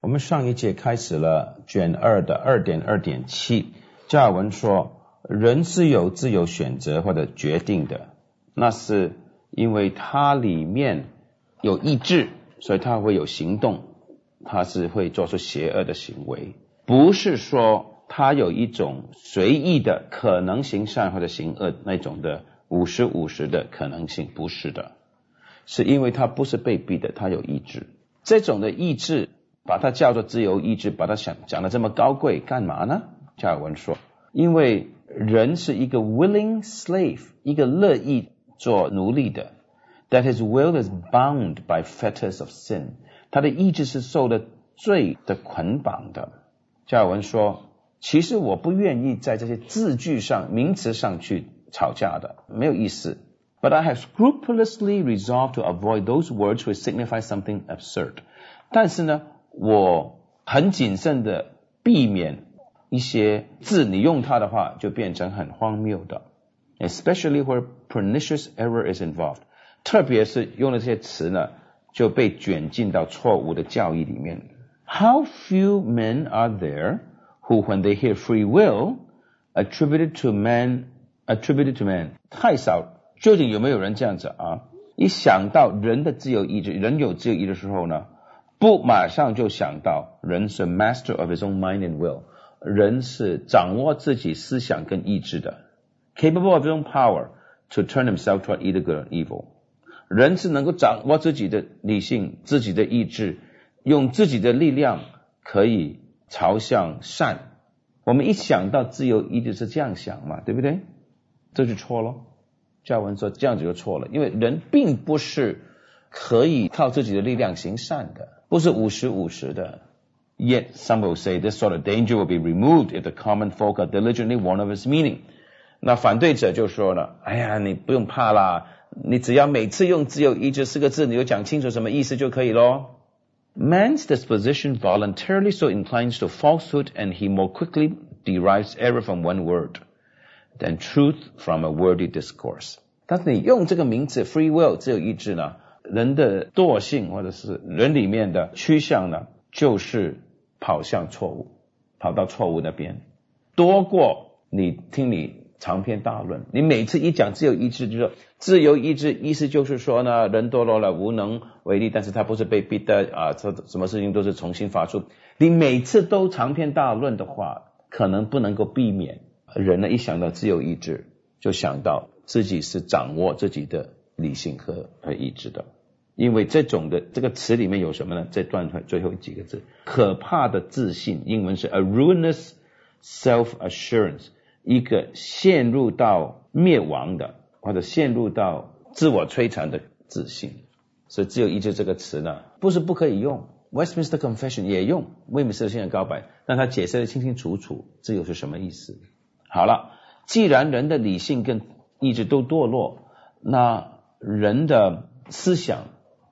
我们上一节开始了卷二的二点二点七，加尔文说，人是有自由选择或者决定的，那是因为它里面有意志，所以他会有行动，他是会做出邪恶的行为，不是说他有一种随意的可能行善或者行恶那种的五十五十的可能性，不是的，是因为他不是被逼的，他有意志，这种的意志。把它叫做自由意志，把它想讲的这么高贵，干嘛呢？加尔文说，因为人是一个 willing slave，一个乐意做奴隶的，that his will is bound by fetters of sin，他的意志是受了罪的捆绑的。加尔文说，其实我不愿意在这些字句上、名词上去吵架的，没有意思。But I have scrupulously resolved to avoid those words which signify something absurd。但是呢？我很谨慎的避免一些字，你用它的话就变成很荒谬的，especially where pernicious error is involved。特别是用的这些词呢，就被卷进到错误的教义里面。How few men are there who, when they hear free will attributed to man, attributed to man，太少。究竟有没有人这样子啊？一想到人的自由意志，人有自由意志的时候呢？不马上就想到人是 master of his own mind and will，人是掌握自己思想跟意志的，capable of his own power to turn himself toward either good or evil。人是能够掌握自己的理性、自己的意志，用自己的力量可以朝向善。我们一想到自由意志是这样想嘛，对不对？这就错了。教文说这样子就错了，因为人并不是可以靠自己的力量行善的。不是五十五十的。Yet some will say this sort of danger will be removed if the common folk are diligently warned of its meaning。那反对者就说了：“哎呀，你不用怕啦，你只要每次用‘只有一’这四个字，你就讲清楚什么意思就可以咯。” Man's disposition voluntarily so inclines to falsehood, and he more quickly derives error from one word than truth from a wordy discourse。但是你用这个名词 “free will” 自由意志呢？ 人的惰性或者是人里面的趋向呢，就是跑向错误，跑到错误那边，多过你听你长篇大论。你每次一讲自由意志，就说自由意志，意思就是说呢，人堕落了，无能为力，但是他不是被逼的啊，这什么事情都是重新发出。你每次都长篇大论的话，可能不能够避免人呢一想到自由意志，就想到自己是掌握自己的理性和和意志的。因为这种的这个词里面有什么呢？这段最后几个字，可怕的自信，英文是 a ruinous self assurance，一个陷入到灭亡的或者陷入到自我摧残的自信。所以自由意志这个词呢，不是不可以用，Westminster Confession 也用，威姆斯特信仰告白，但他解释的清清楚楚，自由是什么意思。好了，既然人的理性跟意志都堕落，那人的思想。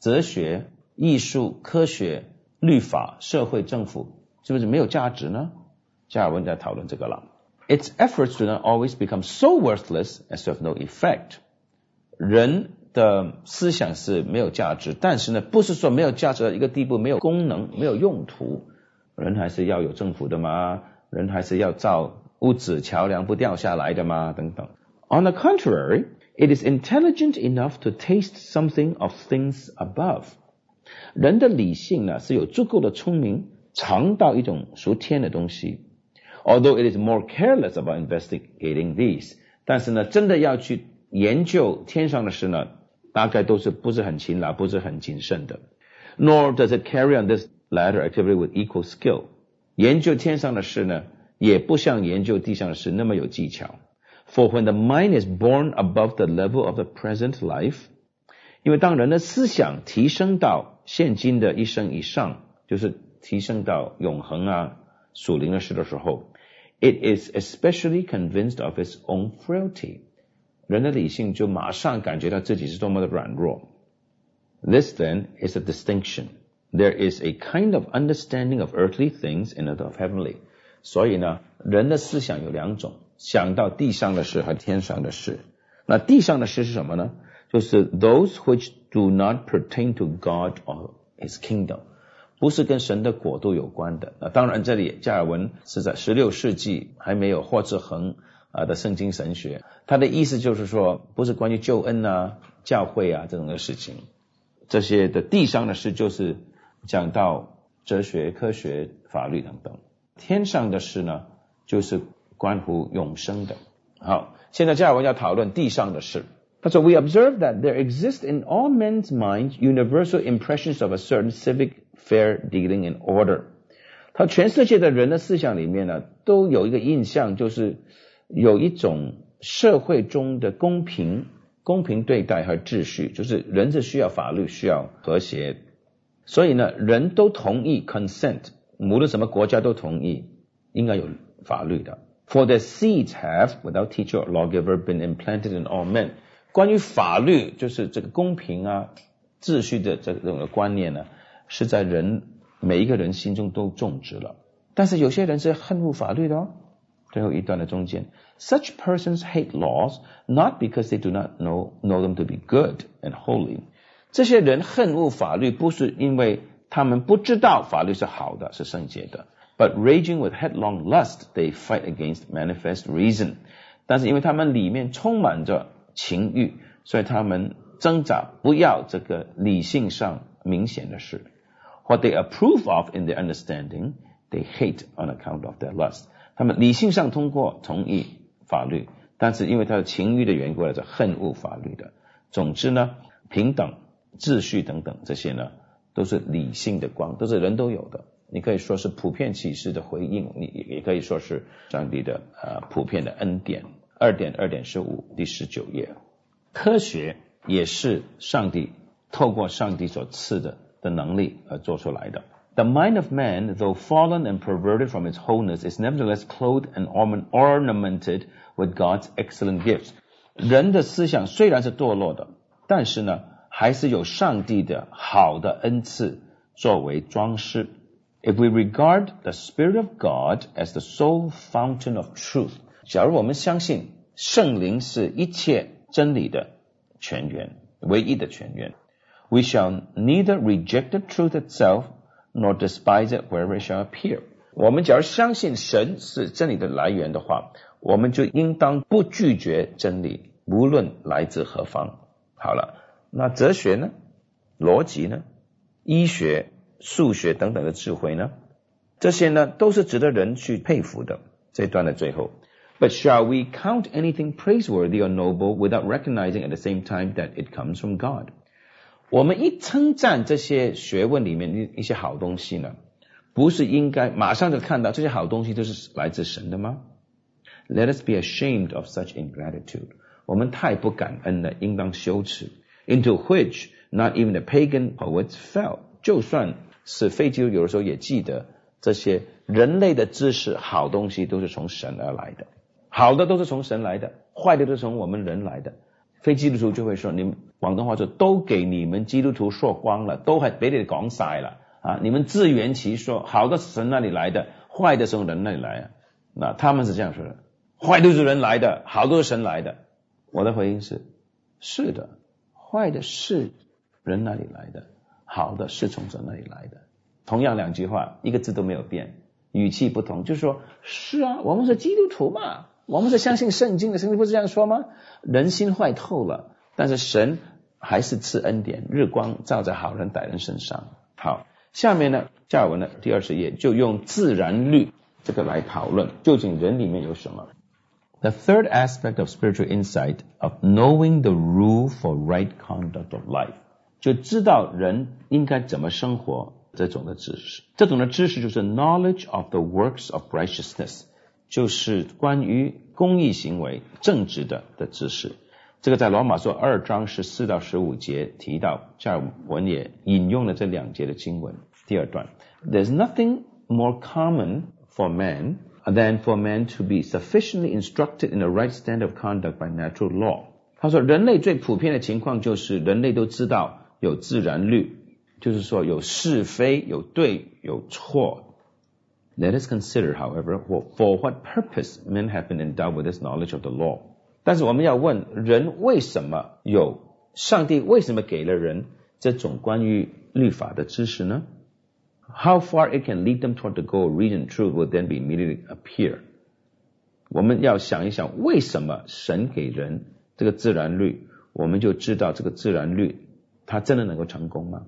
哲学、艺术、科学、律法、社会、政府，是不是没有价值呢？加尔文在讨论这个了。Its efforts do not always become so worthless as to have no effect。人的思想是没有价值，但是呢，不是说没有价值的一个地步，没有功能、没有用途。人还是要有政府的嘛，人还是要造屋子、桥梁不掉下来的嘛，等等。On the contrary。It is intelligent enough to taste something of things above。人的理性呢是有足够的聪明，尝到一种属天的东西。Although it is more careless about investigating these，但是呢，真的要去研究天上的事呢，大概都是不是很勤劳，不是很谨慎的。Nor does it carry on this latter activity with equal skill。研究天上的事呢，也不像研究地上的事那么有技巧。 For when the mind is born above the level of the present life，因为当人的思想提升到现今的一生以上，就是提升到永恒啊属灵的事的时候，it is especially convinced of its own frailty。人的理性就马上感觉到自己是多么的软弱。This then is a distinction. There is a kind of understanding of earthly things and of heavenly. 所以呢，人的思想有两种。 想到地上的事和天上的事，那地上的事是什么呢？就是 those which do not pertain to God or His kingdom，不是跟神的国度有关的。那，当然这里加尔文是在十六世纪还没有霍志恒啊的圣经神学，他的意思就是说，不是关于救恩啊、教会啊这种的事情，这些的地上的事就是讲到哲学、科学、法律等等。天上的事呢，就是关乎永生的。好，现在加尔文要讨论地上的事。他说：“We observe that there exist in all men's minds universal impressions of a certain civic fair dealing in order。”他全世界的人的思想里面呢，都有一个印象，就是有一种社会中的公平、公平对待和秩序，就是人是需要法律、需要和谐，所以呢，人都同意 consent，无论什么国家都同意应该有法律的。For the seeds have, without teacher or lawgiver, been implanted in all men。关于法律，就是这个公平啊、秩序的这种的观念呢，是在人每一个人心中都种植了。但是有些人是恨恶法律的哦。最后一段的中间，Such persons hate laws not because they do not know know them to be good and holy。这些人恨恶法律，不是因为他们不知道法律是好的、是圣洁的，but raging with headlong lust they fight against manifest reason。但是因为他们里面充满着情欲，所以他们挣扎不要这个理性上明显的事。What they approve of in their understanding, they hate on account of their lust。他们理性上通过同意法律，但是因为他的情欲的缘故，是恨恶法律的。总之呢，平等、秩序等等这些呢，都是理性的光，都是人都有的。你可以说是普遍启示的回应，你也可以说是上帝的呃普遍的恩典。二点二点十五第十九页，科学也是上帝透过上帝所赐的的能力而做出来的。The mind of man, though fallen and perverted from its wholeness, is nevertheless clothed and ornamented with God's excellent gifts. 人的思想虽然是堕落的，但是呢，还是有上帝的好的恩赐作为装饰。If we regard the Spirit of God as the sole fountain of truth, 假如我们相信圣灵是一切真理的泉源，唯一的泉源，we shall neither reject the truth itself nor despise it wherever it shall appear。我们假如相信神是真理的来源的话，我们就应当不拒绝真理，无论来自何方。好了，那哲学呢？逻辑呢？医学、数学等等的智慧呢？这些呢，都是值得人去佩服的。这段的最后。But shall we count anything praiseworthy or noble without recognizing at the same time that it comes from God？我们一称赞这些学问里面一一些好东西呢，不是应该马上就看到这些好东西都是来自神的吗？Let us be ashamed of such ingratitude。我们太不感恩了，应当羞耻。Into which not even the pagan poets fell。就算是非基督有的时候也记得这些人类的知识好东西都是从神而来的。好的都是从神来的，坏的都是从我们人来的。非基督徒就会说，你们广东话说都给你们基督徒说光了，都还别的讲晒了啊！你们自圆其说，好的是神那里来的，坏的从人那里来啊。那他们是这样说的：坏都是人来的，好都是神来的。我的回应是：是的，坏的是人那里来的，好的是从神那里来的。同样两句话，一个字都没有变，语气不同，就是说：是啊，我们是基督徒嘛。我们是相信圣经的，圣经不是这样说吗？人心坏透了，但是神还是赐恩典，日光照在好人歹人身上。好，下面呢，下文的第二十页就用自然律这个来讨论，究竟人里面有什么？The third aspect of spiritual insight of knowing the rule for right conduct of life，就知道人应该怎么生活这种的知识。这种的知识就是 knowledge of the works of righteousness。就是关于公益行为、正直的的知识。这个在罗马书二章十四到十五节提到，加尔文也引用了这两节的经文。第二段，There's nothing more common for man than for man to be sufficiently instructed in the right stand of conduct by natural law。他说，人类最普遍的情况就是人类都知道有自然律，就是说有是非、有对、有错。Let us consider, however, for what purpose men have been endowed with this knowledge of the law. 但是我们要问，人为什么有上帝为什么给了人这种关于律法的知识呢？ how far it can lead them toward the goal, reason, truth will then be immediately appear。我们要想一想，为什么神给人这个自然律，我们就知道这个自然律 他真的能够成功吗？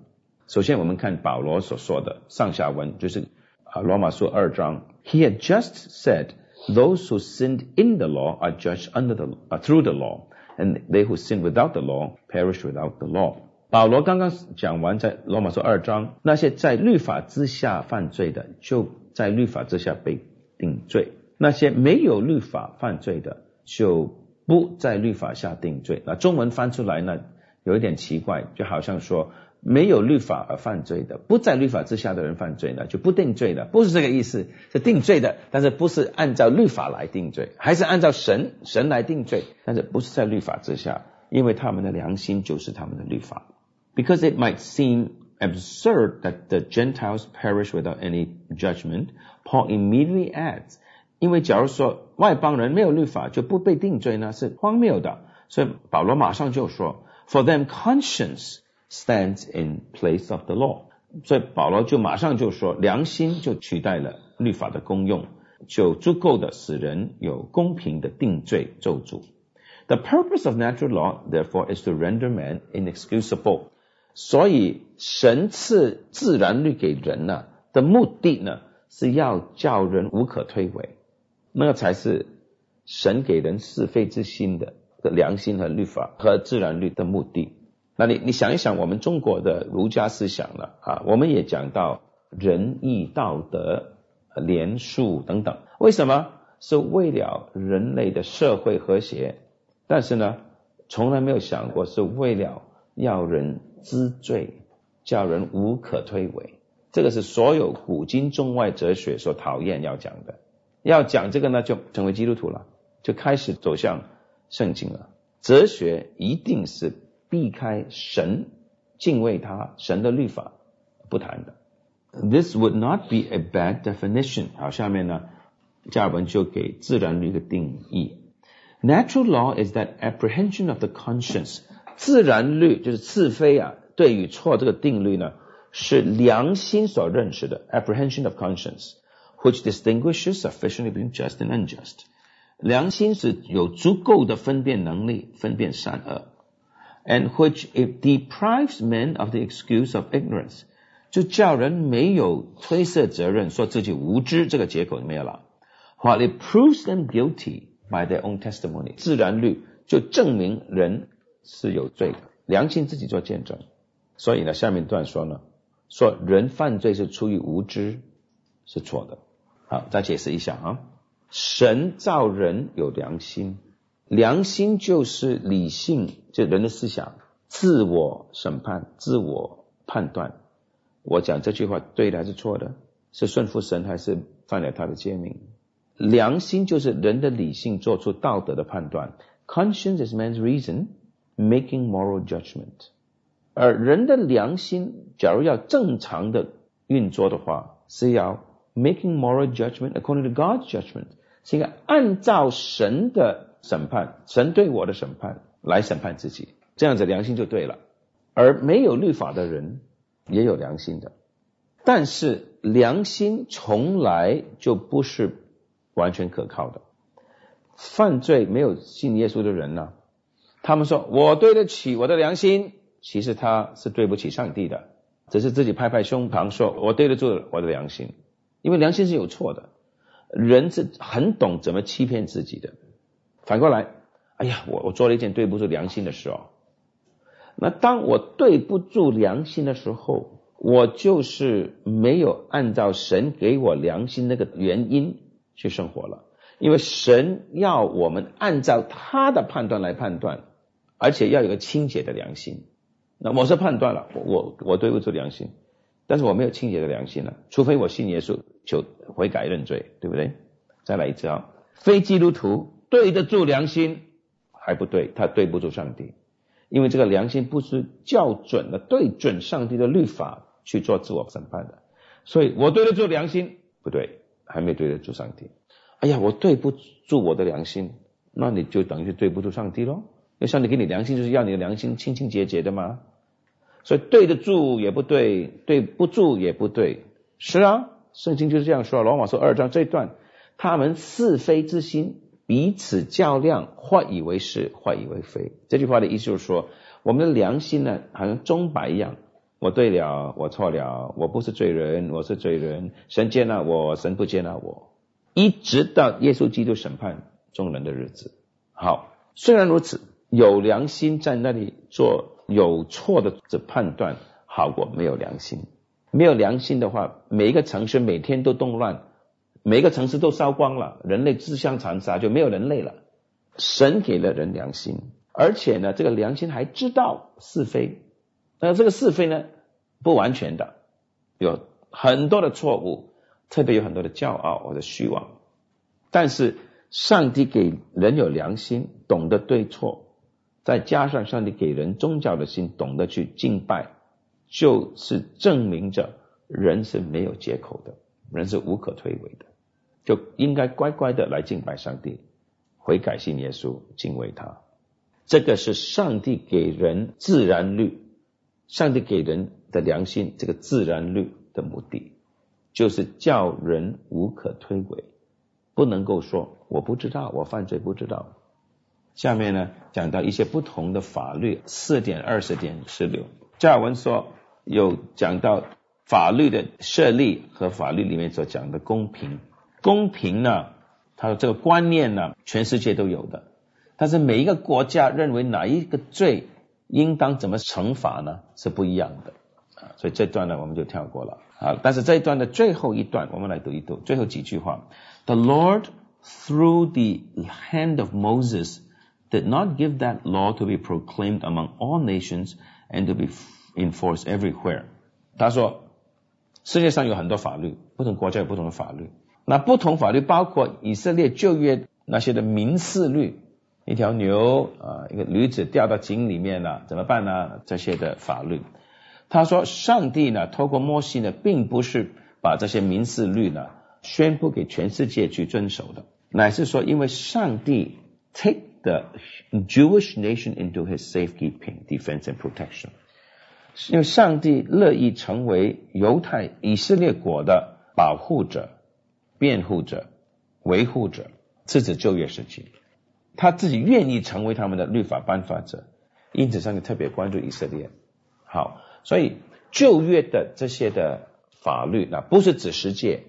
首先，我们看保罗所说的上下文，就是啊罗马书二章，He had just said, those who sinned in the law are judged under the uh, through the law, and they who sin without the law perish without the law。保罗刚刚讲完在罗马书二章，那些在律法之下犯罪的，就在律法之下被定罪；那些没有律法犯罪的，就不在律法下定罪。那中文翻出来呢，有一点奇怪，就好像说没有律法而犯罪的，不在律法之下的人犯罪呢，就不定罪的，不是这个意思，是定罪的，但是不是按照律法来定罪，还是按照神神来定罪，但是不是在律法之下，因为他们的良心就是他们的律法。Because it might seem absurd that the Gentiles perish without any judgment, Paul immediately adds, 因为假如说外邦人没有律法就不被定罪呢，是荒谬的。所以保罗马上就说，For them conscience stands in place of the law。所以保罗就马上就说，良心就取代了律法的功用，就足够的使人有公平的定罪咒诅。The purpose of natural law, therefore, is to render man inexcusable. 所以神赐自然律给人呢的目的呢，是要叫人无可推诿，那才是神给人是非之心的的良心和律法和自然律的目的。那你你想一想，我们中国的儒家思想呢啊，我们也讲到仁义道德、廉恕等等，为什么？是为了人类的社会和谐，但是呢，从来没有想过是为了要人。知罪，叫人无可推诿，这个是所有古今中外哲学所讨厌要讲的。要讲这个呢，就成为基督徒了，就开始走向圣经了。哲学一定是避开神，敬畏他神的律法不谈的。This would not be a bad definition。好，下面呢，加尔文就给自然律的定义：Natural law is that apprehension of the conscience。自然律就是是非啊，对与错这个定律呢，是良心所认识的 apprehension of conscience，which distinguishes sufficiently between just and unjust。良心是有足够的分辨能力，分辨善恶，and which it deprives men of the excuse of ignorance，就叫人没有推卸责任，说自己无知这个结果没有了，while it proves them guilty by their own testimony。自然律就证明人。是有罪的，良心自己做见证。所以呢，下面段说呢，说人犯罪是出于无知，是错的。好，再解释一下啊，神造人有良心，良心就是理性，就人的思想，自我审判、自我判断。我讲这句话对的还是错的？是顺服神还是犯了他的诫命？良心就是人的理性做出道德的判断。Conscience is man's reason. Making moral judgment，而人的良心，假如要正常的运作的话，是要 making moral judgment according to God's judgment，是一个按照神的审判，神对我的审判来审判自己，这样子良心就对了。而没有律法的人也有良心的，但是良心从来就不是完全可靠的。犯罪没有信耶稣的人呢？他们说：“我对得起我的良心。”其实他是对不起上帝的，只是自己拍拍胸膛说：“我对得住我的良心。”因为良心是有错的，人是很懂怎么欺骗自己的。反过来，哎呀，我我做了一件对不住良心的事哦。那当我对不住良心的时候，我就是没有按照神给我良心那个原因去生活了。因为神要我们按照他的判断来判断。而且要有个清洁的良心。那我是判断了，我我对不住良心，但是我没有清洁的良心了，除非我信耶稣，求悔改认罪，对不对？再来一次啊，非基督徒对得住良心还不对，他对不住上帝，因为这个良心不是校准的对准上帝的律法去做自我审判的，所以我对得住良心不对，还没对得住上帝。哎呀，我对不住我的良心，那你就等于是对不住上帝喽。因为上帝给你良心，就是要你的良心清清洁洁的嘛。所以对得住也不对，对不住也不对，是啊，圣经就是这样说。罗马书二章这一段，他们是非之心彼此较量，或以为是，或以为非。这句话的意思就是说，我们的良心呢，好像钟摆一样，我对了，我错了，我不是罪人，我是罪人，神接纳我，神不接纳我，一直到耶稣基督审判众人的日子。好，虽然如此，有良心在那里做有错的这判断，好过没有良心。没有良心的话，每一个城市每天都动乱，每一个城市都烧光了，人类自相残杀，就没有人类了。神给了人良心，而且呢，这个良心还知道是非。那这个是非呢，不完全的，有很多的错误，特别有很多的骄傲或者虚妄。但是上帝给人有良心，懂得对错，再加上上帝给人宗教的心，懂得去敬拜。就是证明着人是没有借口的，人是无可推诿的，就应该乖乖的来敬拜上帝，悔改信耶稣，敬畏他。这个是上帝给人自然律，上帝给人的良心这个自然律的目的，就是叫人无可推诿，不能够说我不知道，我犯罪不知道。下面呢讲到一些不同的法律，四点二十点十六，加尔文说。有讲到法律的设立和法律里面所讲的公平，公平呢，他说这个观念呢，全世界都有的，但是每一个国家认为哪一个罪应当怎么惩罚呢，是不一样的。啊，所以这段呢我们就跳过了。啊，但是这一段的最后一段，我们来读一读最后几句话。：The Lord through the hand of Moses did not give that law to be proclaimed among all nations and to be Enforce everywhere。他说，世界上有很多法律，不同国家有不同的法律。那不同法律包括以色列旧约那些的民事律，一条牛啊，一个驴子掉到井里面了，怎么办呢？这些的法律。他说，上帝呢，透过摩西呢，并不是把这些民事律呢宣布给全世界去遵守的，乃是说，因为上帝 take the Jewish nation into His safekeeping, defense and protection。因为上帝乐意成为犹太以色列国的保护者、辩护者、维护者，是指就业时期，他自己愿意成为他们的律法颁发者，因此上帝特别关注以色列。好，所以旧约的这些的法律，那不是指十诫，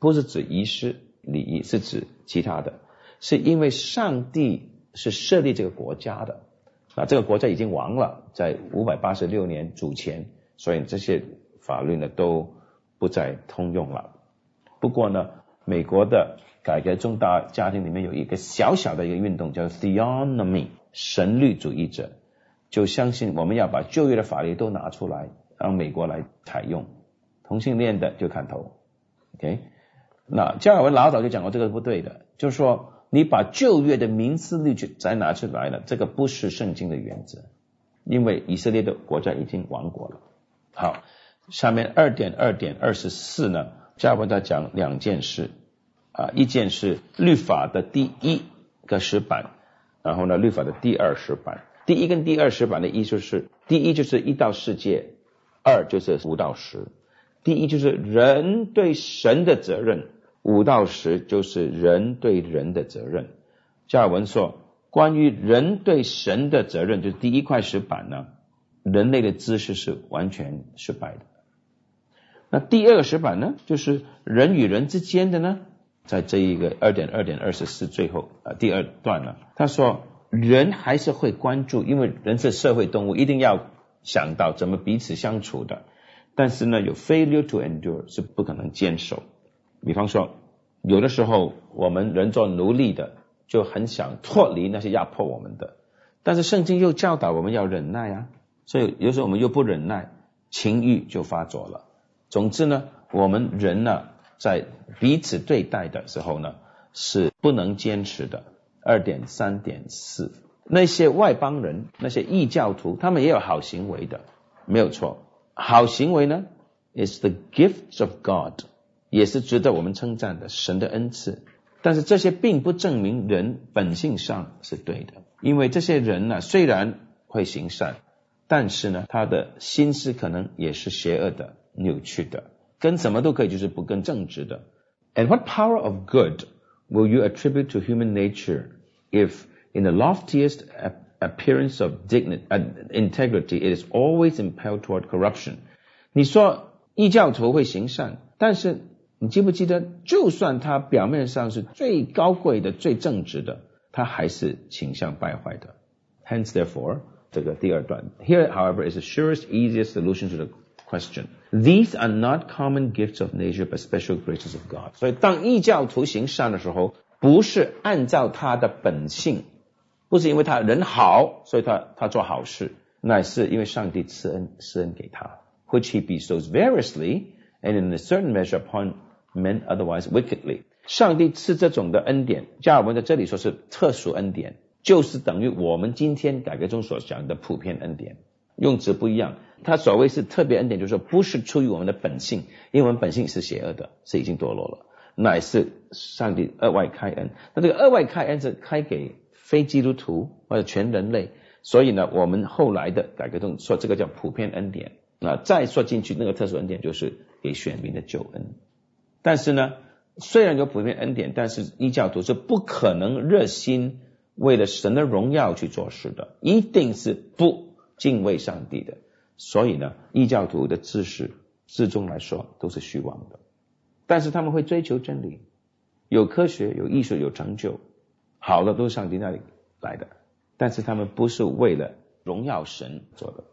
不是指仪式礼仪，是指其他的，是因为上帝是设立这个国家的。那这个国家已经亡了，在五百八十六年主前，所以这些法律呢都不再通用了。不过呢，美国的改革重大家庭里面有一个小小的一个运动，叫 Theonomy 神律主义者，就相信我们要把旧约的法律都拿出来，让美国来采用，同性恋的就砍头。OK，那加尔文老早就讲过这个不对的，就是说。你把旧约的民事律去再拿出来了，这个不是圣经的原则，因为以色列的国家已经亡国了。好，下面二点二点二十四呢，加文他讲两件事啊，一件是律法的第一个石板，然后呢，律法的第二石板。第一跟第二石板的意思是，第一就是一到世界，二就是五到十。第一就是人对神的责任。五到十就是人对人的责任。加尔文说，关于人对神的责任，就是第一块石板呢，人类的知识是完全失败的。那第二个石板呢，就是人与人之间的呢，在这一个二点二点二十四最后啊第二段呢，他说人还是会关注，因为人是社会动物，一定要想到怎么彼此相处的。但是呢，有 failure to endure 是不可能坚守。比方说，有的时候我们人做奴隶的就很想脱离那些压迫我们的，但是圣经又教导我们要忍耐啊，所以有时候我们又不忍耐，情欲就发作了。总之呢，我们人呢在彼此对待的时候呢是不能坚持的。二点三点四，那些外邦人、那些异教徒，他们也有好行为的，没有错。好行为呢，is the gift of God。也是值得我们称赞的神的恩赐，但是这些并不证明人本性上是对的，因为这些人呢虽然会行善，但是呢他的心思可能也是邪恶的、扭曲的， 跟什么都可以，就是不跟正直的。And what power of good will you attribute to human nature if in the loftiest appearance of dignity, uh, integrity, it is always impelled toward corruption? 你说异教徒会行善，但是 你记不记得，就算他表面上是最高贵的、最正直的，他还是倾向败坏的。Hence, therefore, 这个第二段，Here, however, is the surest, easiest solution to the question. These are not common gifts of nature, but special graces of God. 所以，当异教徒行善的时候，不是按照他的本性，不是因为他人好，所以他他做好事，乃是因为上帝赐恩施恩给他，which he bestows variously and in a certain measure upon men otherwise wickedly。上帝赐这种的恩典，加尔文在这里说是特殊恩典，就是等于我们今天改革中所讲的普遍恩典，用词不一样。他所谓是特别恩典，就是说不是出于我们的本性，因为我们本性是邪恶的，是已经堕落了，乃是上帝额外开恩。那这个额外开恩是开给非基督徒或者全人类，所以呢，我们后来的改革中说这个叫普遍恩典。那再说进去，那个特殊恩典就是给选民的救恩。但是呢，虽然有普遍恩典，但是异教徒是不可能热心为了神的荣耀去做事的，一定是不敬畏上帝的。所以呢，异教徒的知识至终来说都是虚妄的。但是他们会追求真理，有科学、有艺术、有成就，好的都是上帝那里来的。但是他们不是为了荣耀神做的。